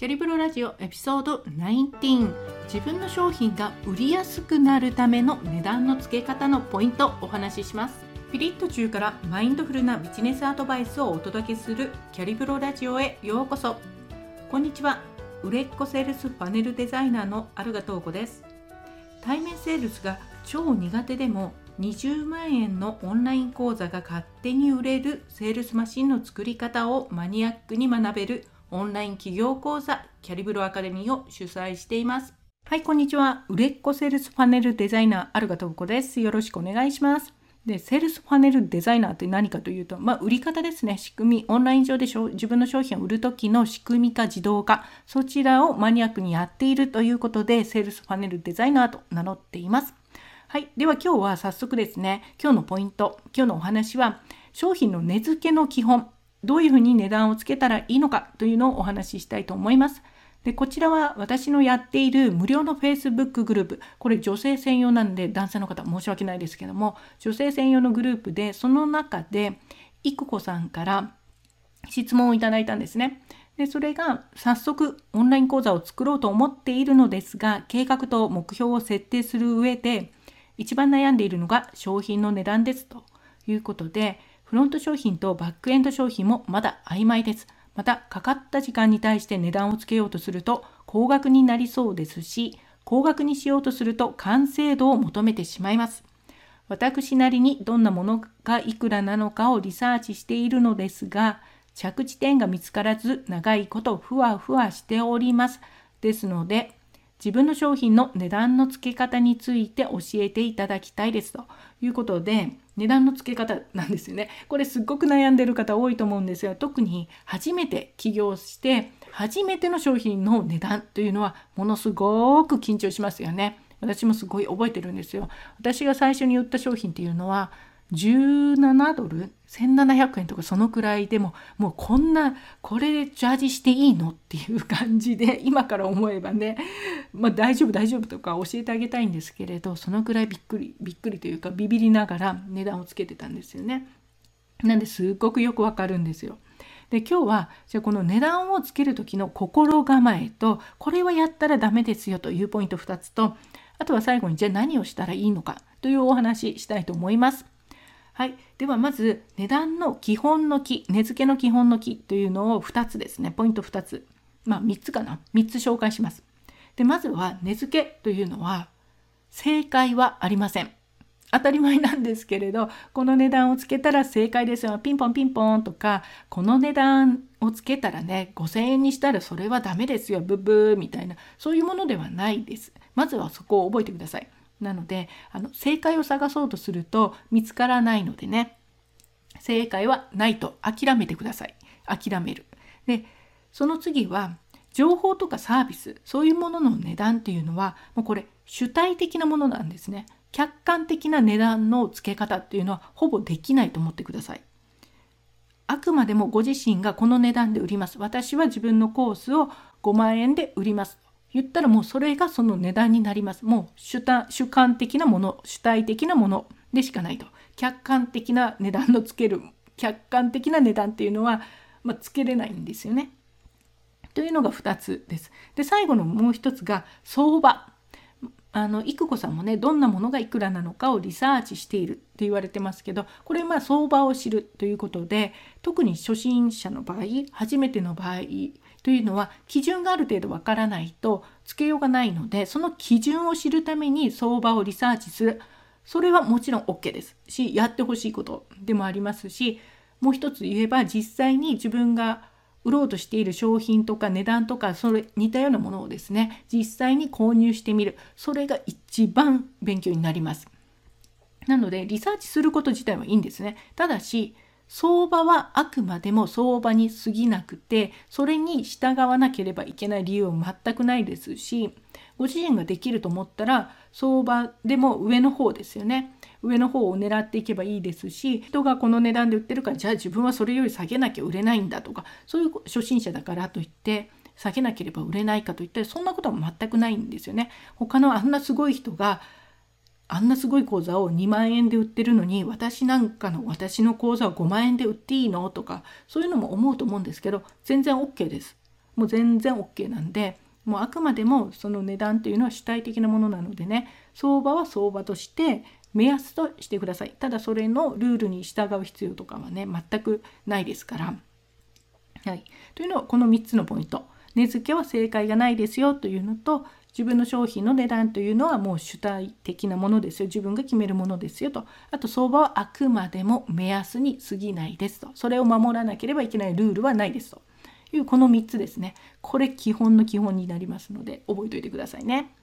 キャリブロラジオエピソード19自分の商品が売りやすくなるための値段の付け方のポイントお話しします。ピリッと中からマインドフルなビジネスアドバイスをお届けするキャリブロラジオへようこそ。こんにちは。売れっ子セールスパネルデザイナーのアルガトーコです。対面セールスが超苦手でも20万円のオンライン講座が勝手に売れるセールスマシンの作り方をマニアックに学べるオンライン企業講座キャリブロアカデミーを主催しています。はい、こんにちは。売れっ子セールスパネルデザイナー、アルガトブコです。よろしくお願いします。で、セールスパネルデザイナーって何かというと、まあ、売り方ですね。仕組み、オンライン上で自分の商品を売るときの仕組み化、自動化、そちらをマニアックにやっているということで、セールスパネルデザイナーと名乗っています。はい。では今日は早速ですね、今日のポイント、今日のお話は、商品の値付けの基本、どういうふうに値段をつけたらいいのかというのをお話ししたいと思います。でこちらは私のやっている無料の Facebook グループこれ女性専用なんで男性の方申し訳ないですけども女性専用のグループでその中でいくこさんから質問をいただいたんですね。でそれが早速オンライン講座を作ろうと思っているのですが計画と目標を設定する上で一番悩んでいるのが商品の値段ですということでフロント商品とバックエンド商品もまだ曖昧です。また、かかった時間に対して値段をつけようとすると高額になりそうですし、高額にしようとすると完成度を求めてしまいます。私なりにどんなものがいくらなのかをリサーチしているのですが、着地点が見つからず長いことふわふわしております。ですので、自分の商品の値段の付け方について教えていただきたいですということで値段の付け方なんですよね。これすっごく悩んでる方多いと思うんですが特に初めて起業して初めての商品の値段というのはものすごく緊張しますよね。私もすごい覚えてるんですよ。私が最初に売った商品っていうのは17ドル？1700円とかそのくらいでももうこんなこれでジャージしていいの？っていう感じで今から思えばね、まあ、大丈夫大丈夫とか教えてあげたいんですけれどそのくらいびっくりびっくりというかビビりながら値段をつけてたんですよね。なんですっごくよくわかるんですよ。で今日はじゃこの値段をつける時の心構えとこれはやったらダメですよというポイント2つとあとは最後にじゃあ何をしたらいいのかというお話したいと思います。はい。ではまず値段の基本の木、値付けの基本の木というのを2つですね。ポイント2つ。まあ3つかな。3つ紹介します。で、まずは値付けというのは正解はありません。当たり前なんですけれど、この値段をつけたら正解ですよ。ピンポンピンポンとか、この値段をつけたらね、5000円にしたらそれはダメですよ。ブブーみたいな、そういうものではないです。まずはそこを覚えてください。なのであの正解を探そうとすると見つからないのでね。正解はないと諦めてください。諦める。でその次は情報とかサービス。そういうものの値段っていうのはもうこれ主体的なものなんですね。客観的な値段の付け方っていうのはほぼできないと思ってください。あくまでもご自身がこの値段で売ります。私は自分のコースを5万円で売ります。言ったらもうそれがその値段になります。もう主主観的なもの、主体的なものでしかないと。客観的な値段のつける、客観的な値段っていうのは、まあ、つけれないんですよね。というのが2つです。で、最後のもう一つが相場。あの、いくこさんもね、どんなものがいくらなのかをリサーチしているって言われてますけど、これまあ相場を知るということで、特に初心者の場合、初めての場合というのは基準がある程度わからないとつけようがないのでその基準を知るために相場をリサーチする。それはもちろん OK です。しやってほしいことでもありますしもう一つ言えば実際に自分が売ろうとしている商品とか値段とかそれ似たようなものをですね実際に購入してみる。それが一番勉強になります。なのでリサーチすること自体はいいんですね。ただし相場はあくまでも相場に過ぎなくてそれに従わなければいけない理由は全くないですしご自身ができると思ったら相場でも上の方ですよね上の方を狙っていけばいいですし人がこの値段で売ってるからじゃあ自分はそれより下げなきゃ売れないんだとかそういう初心者だからといって下げなければ売れないかといったらそんなことは全くないんですよね。他のあんなすごい人があんなすごい講座を2万円で売ってるのに私なんかの私の講座を5万円で売っていいのとかそういうのも思うと思うんですけど全然 OK です。もう全然 OK なんでもうあくまでもその値段というのは主体的なものなのでね相場は相場として目安としてくださいただそれのルールに従う必要とかはね全くないですから。はい、というのはこの3つのポイント値付けは正解がないですよというのと自分の商品の値段というのはもう主体的なものですよ。自分が決めるものですよと。あと相場はあくまでも目安に過ぎないですと。それを守らなければいけないルールはないですと。いうこの3つですね。これ基本の基本になりますので覚えておいてくださいね。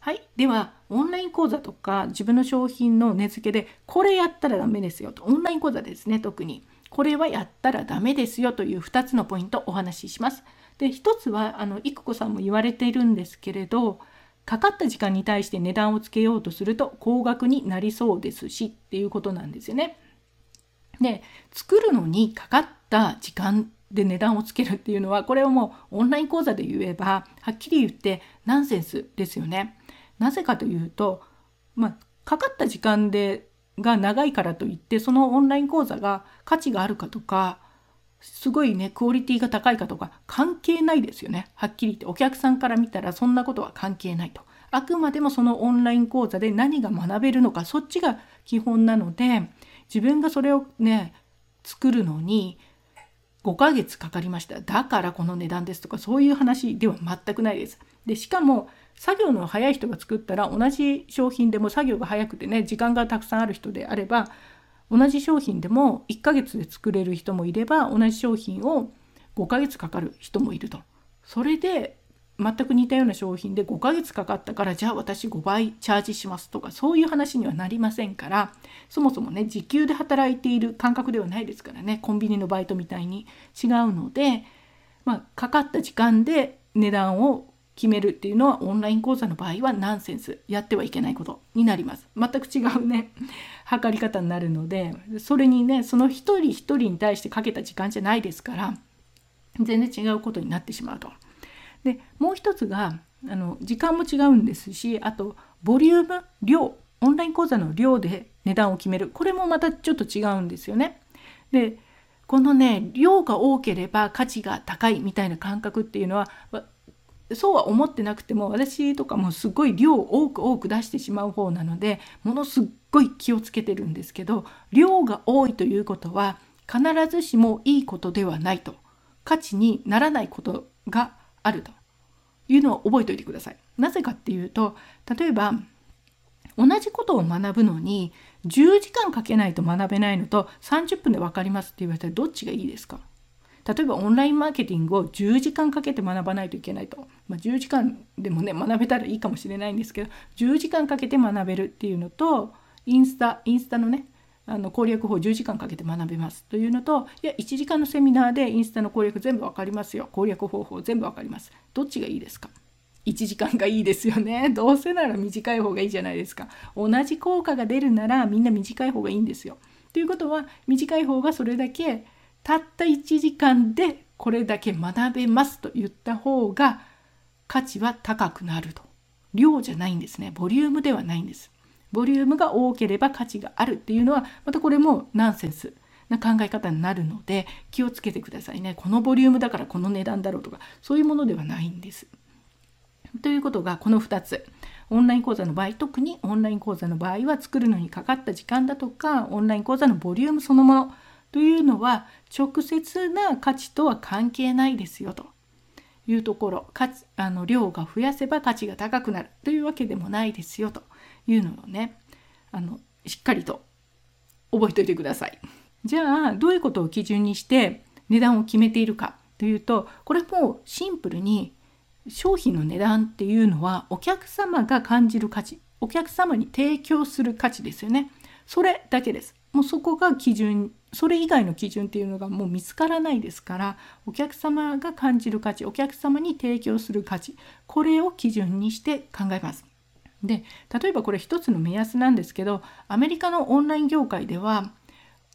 はい。ではオンライン講座とか自分の商品の値付けでこれやったらダメですよと。オンライン講座ですね特に。これはやったらダメですよという2つのポイントお話しします。で一つはあの育子さんも言われているんですけれどかかった時間に対して値段をつけようとすると高額になりそうですしっていうことなんですよね。で作るのにかかった時間で値段をつけるっていうのはこれをもうオンライン講座で言えばはっきり言ってナンセンスですよね。なぜかというと、まあ、かかった時間でが長いからといってそのオンライン講座が価値があるかとかすごいねクオリティが高いかとか関係ないですよね。はっきり言って。お客さんから見たらそんなことは関係ないと。あくまでもそのオンライン講座で何が学べるのかそっちが基本なので自分がそれをね作るのに5ヶ月かかりました。だからこの値段ですとかそういう話では全くないです。でしかも作業の早い人が作ったら同じ商品でも作業が早くてね時間がたくさんある人であれば同じ商品でも1ヶ月で作れる人もいれば同じ商品を5ヶ月かかる人もいると。それで全く似たような商品で5ヶ月かかったからじゃあ私5倍チャージしますとかそういう話にはなりませんからそもそもね時給で働いている感覚ではないですからねコンビニのバイトみたいに違うので、まあ、かかった時間で値段を決めるっていうのはオンライン講座の場合はナンセンスやってはいけないことになります全く違うね 測り方になるのでそれにねその一人一人に対してかけた時間じゃないですから全然違うことになってしまうと。でもう一つがあの時間も違うんですしあとボリューム量オンライン講座の量で値段を決めるこれもまたちょっと違うんですよね。でこのね量が多ければ価値が高いみたいな感覚っていうのはそうは思ってなくても私とかもすごい量を多く多く出してしまう方なのでものすっごい気をつけてるんですけど量が多いということは必ずしもいいことではないと。価値にならないことがあると。いうのを覚えておいてください。なぜかっていうと例えば同じことを学ぶのに10時間かけないと学べないのと30分で分かりますって言われたらどっちがいいですか？例えばオンラインマーケティングを10時間かけて学ばないといけないと、まあ、10時間でもね学べたらいいかもしれないんですけど10時間かけて学べるっていうのとインスタインスタのねあの攻略法10時間かけて学べます。というのといや1時間のセミナーでインスタの攻略全部分かりますよ。攻略方法全部分かります。どっちがいいですか？1時間がいいですよね。どうせなら短い方がいいじゃないですか。同じ効果が出るならみんな短い方がいいんですよ。ということは短い方がそれだけたった1時間でこれだけ学べますと言った方が価値は高くなると。量じゃないんですね。ボリュームではないんです。ボリュームが多ければ価値があるっていうのはまたこれもナンセンスな考え方になるので気をつけてくださいね。このボリュームだからこの値段だろうとかそういうものではないんです。ということがこの2つ。オンライン講座の場合特にオンライン講座の場合は作るのにかかった時間だとかオンライン講座のボリュームそのものというのは直接な価値とは関係ないですよと。いうところ。価値あの量が増やせば価値が高くなるというわけでもないですよと。いうのをねあのしっかりと覚えておいてください。じゃあどういうことを基準にして値段を決めているかというとこれもシンプルに商品の値段っていうのはお客様が感じる価値お客様に提供する価値ですよね。それだけです。もうそこが基準それ以外の基準っていうのがもう見つからないですからお客様が感じる価値お客様に提供する価値これを基準にして考えます。で例えばこれ一つの目安なんですけどアメリカのオンライン業界では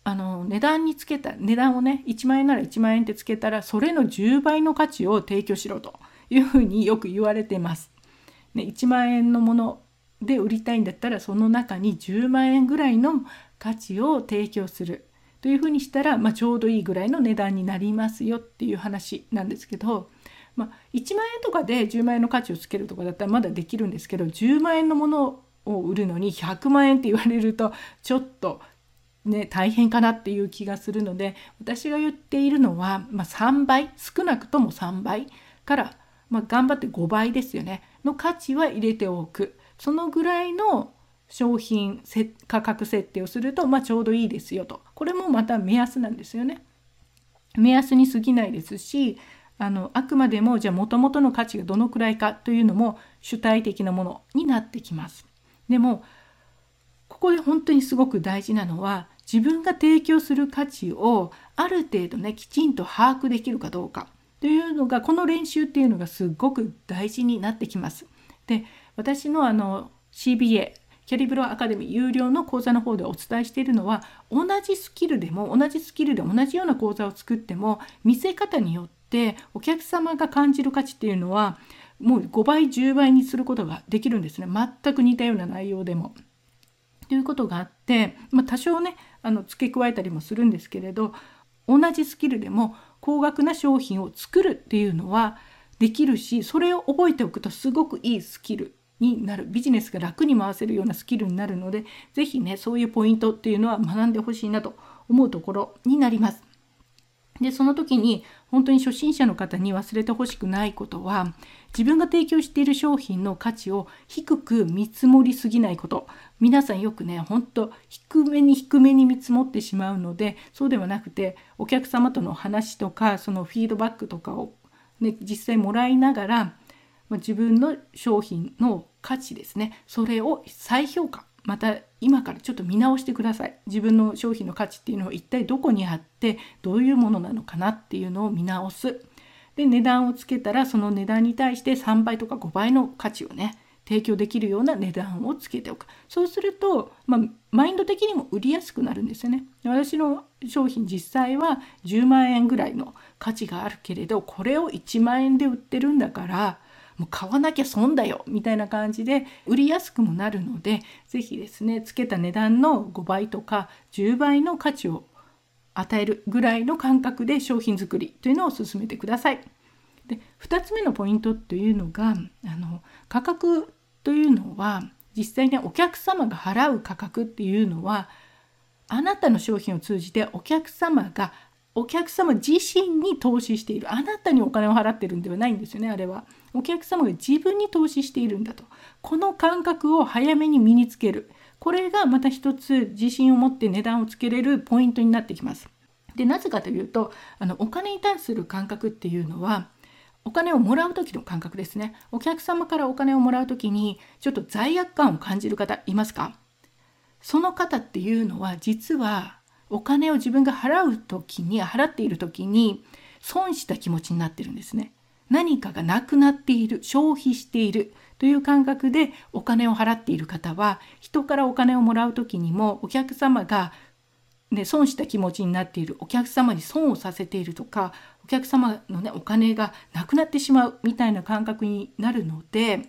あの値段につけた値段をね1万円なら1万円ってつけたらそれの10倍の価値を提供しろというふうによく言われてます。ね、1万円のもので売りたいんだったらその中に10万円ぐらいの価値を提供するというふうにしたら、まあ、ちょうどいいぐらいの値段になりますよっていう話なんですけどまあ、1万円とかで10万円の価値をつけるとかだったらまだできるんですけど10万円のものを売るのに100万円って言われるとちょっとね、大変かなっていう気がするので私が言っているのは、まあ、3倍少なくとも3倍から、まあ、頑張って5倍ですよね。の価値は入れておく。そのぐらいの商品価格設定をすると、まあ、ちょうどいいですよとこれもまた目安なんですよね。目安に過ぎないですしあのあくまでもじゃあもともとの価値がどのくらいかというのも主体的なものになってきます。でもここで本当にすごく大事なのは自分が提供する価値をある程度ねきちんと把握できるかどうかというのがこの練習っていうのがすごく大事になってきます。で私のあの CBA キャリブロアカデミー有料の講座の方でお伝えしているのは同じスキルでも同じスキルで同じような講座を作っても見せ方によってお客様が感じる価値っていうのはもう5倍10倍にすることができるんですね全く似たような内容でも。ということがあって、まあ、多少ねあの付け加えたりもするんですけれど同じスキルでも高額な商品を作るっていうのはできるしそれを覚えておくとすごくいいスキルになるビジネスが楽に回せるようなスキルになるので是非ねそういうポイントっていうのは学んでほしいなと思うところになります。でその時に本当に初心者の方に忘れてほしくないことは自分が提供している商品の価値を低く見積もりすぎないこと皆さんよくね本当低めに低めに見積もってしまうのでそうではなくてお客様との話とかそのフィードバックとかを、ね、実際もらいながらまあ自分の商品の価値ですね。それを再評価。また今からちょっと見直してください。自分の商品の価値っていうのを一体どこにあってどういうものなのかなっていうのを見直す。で値段をつけたらその値段に対して3倍とか5倍の価値をね提供できるような値段をつけておく。そうすると、まあ、マインド的にも売りやすくなるんですよね。私の商品実際は10万円ぐらいの価値があるけれどこれを1万円で売ってるんだからもう買わなきゃ損だよみたいな感じで売りやすくもなるので是非ですねつけた値段の5倍とか10倍の価値を与えるぐらいの感覚で商品作りというのを進めてください。で2つ目のポイントというのがあの価格というのは実際にお客様が払う価格っていうのはあなたの商品を通じてお客様がお客様自身に投資している。あなたにお金を払ってるんではないんですよねあれは。お客様が自分に投資しているんだと。この感覚を早めに身につける。これがまた一つ自信を持って値段をつけれるポイントになってきます。でなぜかというとあのお金に対する感覚っていうのはお金をもらう時の感覚ですね。お客様からお金をもらう時にちょっと罪悪感を感じる方いますか？その方っていうのは実はお金を自分が払う時に払っている時に損した気持ちになってるんですね。何かがなくなっている消費しているという感覚でお金を払っている方は人からお金をもらう時にもお客様が、ね、損した気持ちになっているお客様に損をさせているとかお客様の、ね、お金がなくなってしまうみたいな感覚になるので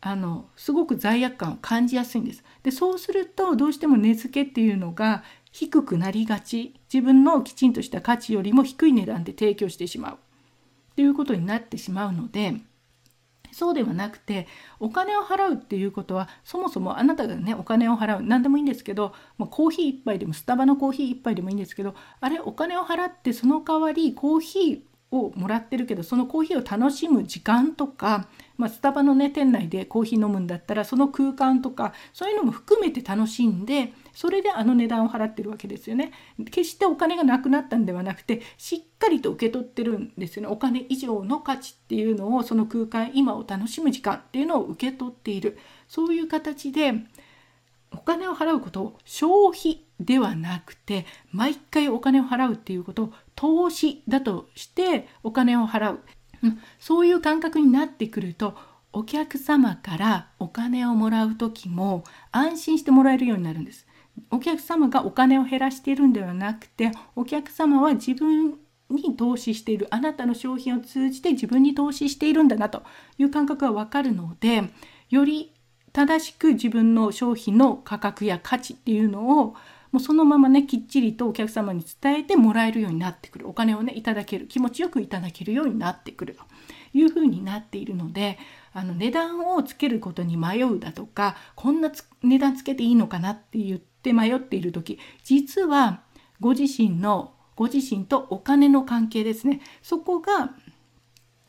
あのすごく罪悪感を感じやすいんです。でそうするとどうしても値付けっていうのが低くなりがち自分のきちんとした価値よりも低い値段で提供してしまう。ということになってしまうのでそうではなくてお金を払うっていうことはそもそもあなたがねお金を払う何でもいいんですけど、まあ、コーヒー1杯でもスタバのコーヒー1杯でもいいんですけどあれお金を払ってその代わりコーヒーをもらってるけどそのコーヒーを楽しむ時間とか、まあ、スタバのね店内でコーヒー飲むんだったらその空間とかそういうのも含めて楽しんでそれであの値段を払ってるわけですよね。決してお金がなくなったんではなくてしっかりと受け取ってるんですよね。お金以上の価値っていうのをその空間今を楽しむ時間っていうのを受け取っているそういう形でお金を払うことを消費ではなくて毎回お金を払うっていうことを投資だとしてお金を払う、うん、そういう感覚になってくるとお客様からお金をもらう時も安心してもらえるようになるんです。お客様がお金を減らしているんではなくてお客様は自分に投資しているあなたの商品を通じて自分に投資しているんだなという感覚がわかるのでより正しく自分の商品の価格や価値っていうのをもうそのままねきっちりとお客様に伝えてもらえるようになってくる。お金をねいただける気持ちよくいただけるようになってくる。というふうになっているのであの値段をつけることに迷うだとかこんな値段つけていいのかなって言って迷っている時実はご自身のご自身とお金の関係ですねそこが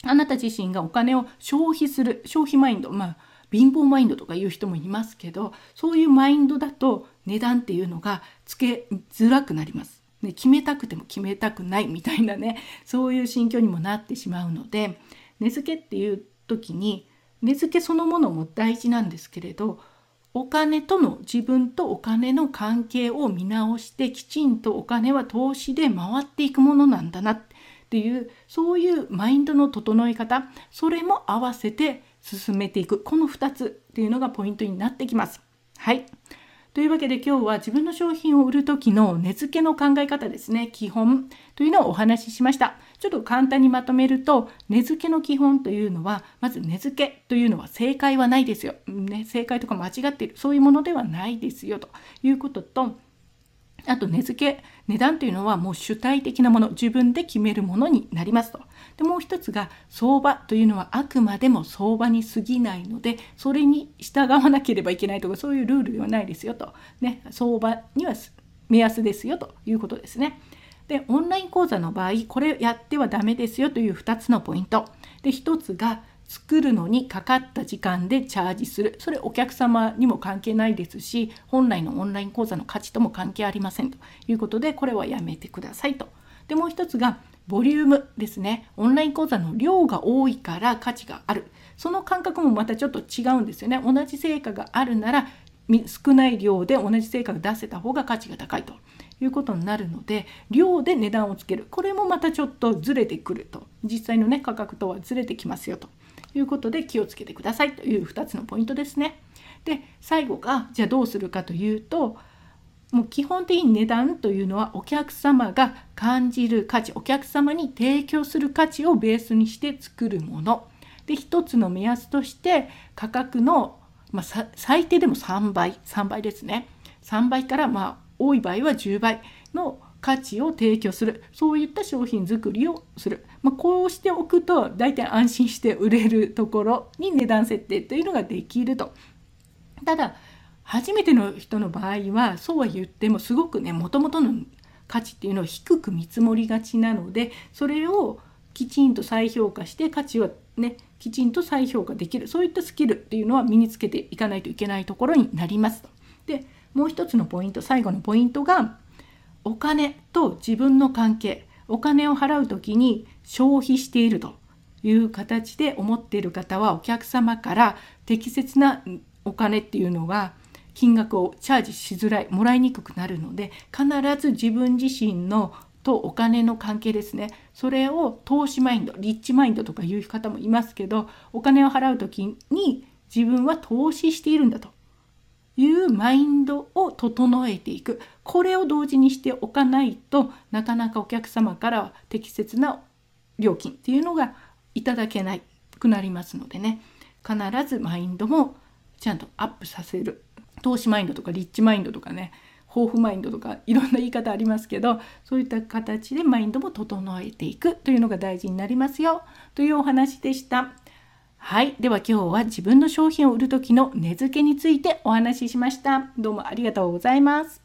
あなた自身がお金を消費する消費マインドまあ貧乏マインドとか言う人もいますけどそういうマインドだと値段っていうのがつけづらくなります。ね、決めたくても決めたくないみたいなねそういう心境にもなってしまうので値付けっていう時に値付けそのものも大事なんですけれどお金との自分とお金の関係を見直してきちんとお金は投資で回っていくものなんだなっていうそういうマインドの整え方それも合わせて進めていく。この2つっていうのがポイントになってきます。はい。というわけで今日は自分の商品を売る時の値付けの考え方ですね。基本というのをお話ししました。ちょっと簡単にまとめると値付けの基本というのはまず値付けというのは正解はないですよ、ね、正解とか間違っているそういうものではないですよということとあと値付け値段というのはもう主体的なもの自分で決めるものになりますと。でもう一つが相場というのはあくまでも相場に過ぎないのでそれに従わなければいけないとかそういうルールではないですよと、ね、相場には目安ですよということですね。でオンライン講座の場合これやってはダメですよという2つのポイント。で1つが作るのにかかった時間でチャージする。それお客様にも関係ないですし本来のオンライン講座の価値とも関係ありませんと。いうことでこれはやめてくださいと。でもう一つがボリュームですね。オンライン講座の量が多いから価値がある。その感覚もまたちょっと違うんですよね。同じ成果があるなら少ない量で同じ成果が出せた方が価値が高いということになるので量で値段をつける。これもまたちょっとずれてくると。実際のね価格とはずれてきますよということで気をつけてくださいという2つのポイントですね。で最後がじゃあどうするかというともう基本的に値段というのはお客様が感じる価値お客様に提供する価値をベースにして作るもの。で一つの目安として価格の、まあ、最低でも3倍3倍ですね。3倍からまあ多い場合は10倍の価値を提供する。そういった商品作りをする、まあ、こうしておくと大体安心して売れるところに値段設定というのができると。ただ初めての人の場合はそうは言ってもすごくねもともとの価値っていうのを低く見積もりがちなのでそれをきちんと再評価して価値をねきちんと再評価できる。そういったスキルっていうのは身につけていかないといけないところになります。でもう一つのポイント最後のポイントがお金と自分の関係お金を払う時に消費しているという形で思っている方はお客様から適切なお金っていうのが金額をチャージしづらいもらいにくくなるので必ず自分自身のとお金の関係ですね。それを投資マインドリッチマインドとかいう方もいますけどお金を払う時に自分は投資しているんだと。いうマインドを整えていく。これを同時にしておかないとなかなかお客様から適切な料金っていうのがいただけなくなりますのでね。必ずマインドもちゃんとアップさせる。投資マインドとかリッチマインドとかね豊富マインドとかいろんな言い方ありますけどそういった形でマインドも整えていくというのが大事になりますよというお話でした。はい。では今日は自分の商品を売る時の値付けについてお話ししました。どうもありがとうございます。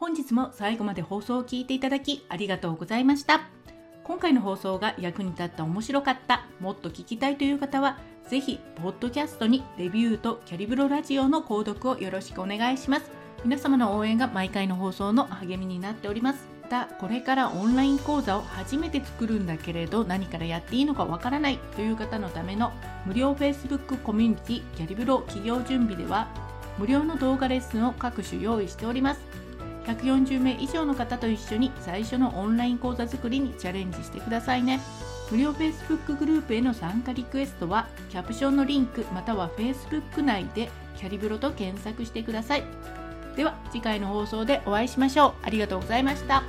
本日も最後まで放送を聞いていただきありがとうございました。今回の放送が役に立った面白かったもっと聞きたいという方はぜひポッドキャストにレビューとキャリブロラジオの購読をよろしくお願いします。皆様の応援が毎回の放送の励みになっております。またこれからオンライン講座を初めて作るんだけれど何からやっていいのかわからないという方のための無料 Facebook コミュニティキャリブロ企業準備では無料の動画レッスンを各種用意しております。140名以上の方と一緒に最初のオンライン講座作りにチャレンジしてくださいね。無料 Facebook グループへの参加リクエストはキャプションのリンクまたは Facebook 内でキャリブロと検索してください。では次回の放送でお会いしましょう。ありがとうございました。